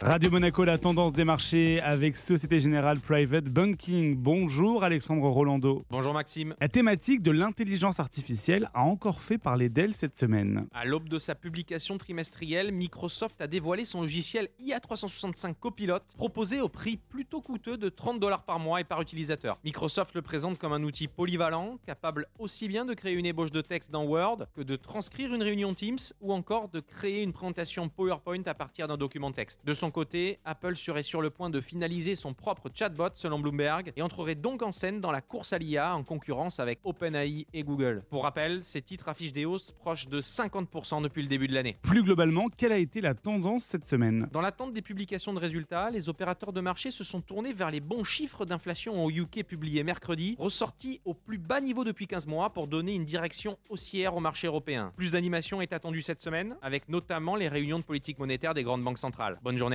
Radio Monaco, la tendance des marchés avec Société Générale Private Banking. Bonjour Alexandre Rolando. Bonjour Maxime. La thématique de l'intelligence artificielle a encore fait parler d'elle cette semaine. À l'aube de sa publication trimestrielle, Microsoft a dévoilé son logiciel IA365 Copilot, proposé au prix plutôt coûteux de 30 dollars par mois et par utilisateur. Microsoft le présente comme un outil polyvalent, capable aussi bien de créer une ébauche de texte dans Word que de transcrire une réunion Teams ou encore de créer une présentation PowerPoint à partir d'un document texte. De son côté, Apple serait sur le point de finaliser son propre chatbot selon Bloomberg et entrerait donc en scène dans la course à l'IA en concurrence avec OpenAI et Google. Pour rappel, ces titres affichent des hausses proches de 50% depuis le début de l'année. Plus globalement, quelle a été la tendance cette semaine? Dans l'attente des publications de résultats, les opérateurs de marché se sont tournés vers les bons chiffres d'inflation au UK publiés mercredi, ressortis au plus bas niveau depuis 15 mois pour donner une direction haussière au marché européen. Plus d'animation est attendue cette semaine, avec notamment les réunions de politique monétaire des grandes banques centrales. Bonne